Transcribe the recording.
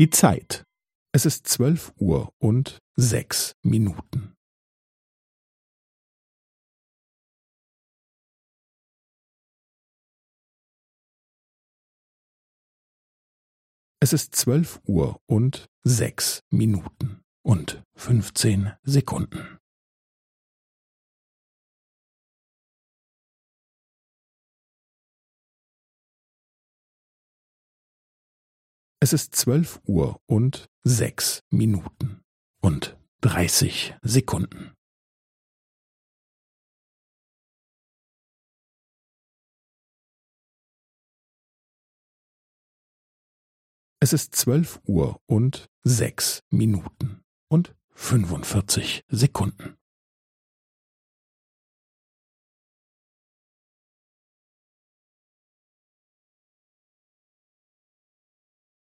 Die Zeit. Es ist zwölf Uhr und sechs Minuten. Es ist zwölf Uhr und sechs Minuten und fünfzehn Sekunden. Es ist zwölf Uhr und sechs Minuten und dreißig Sekunden. Es ist zwölf Uhr und sechs Minuten und fünfundvierzig Sekunden.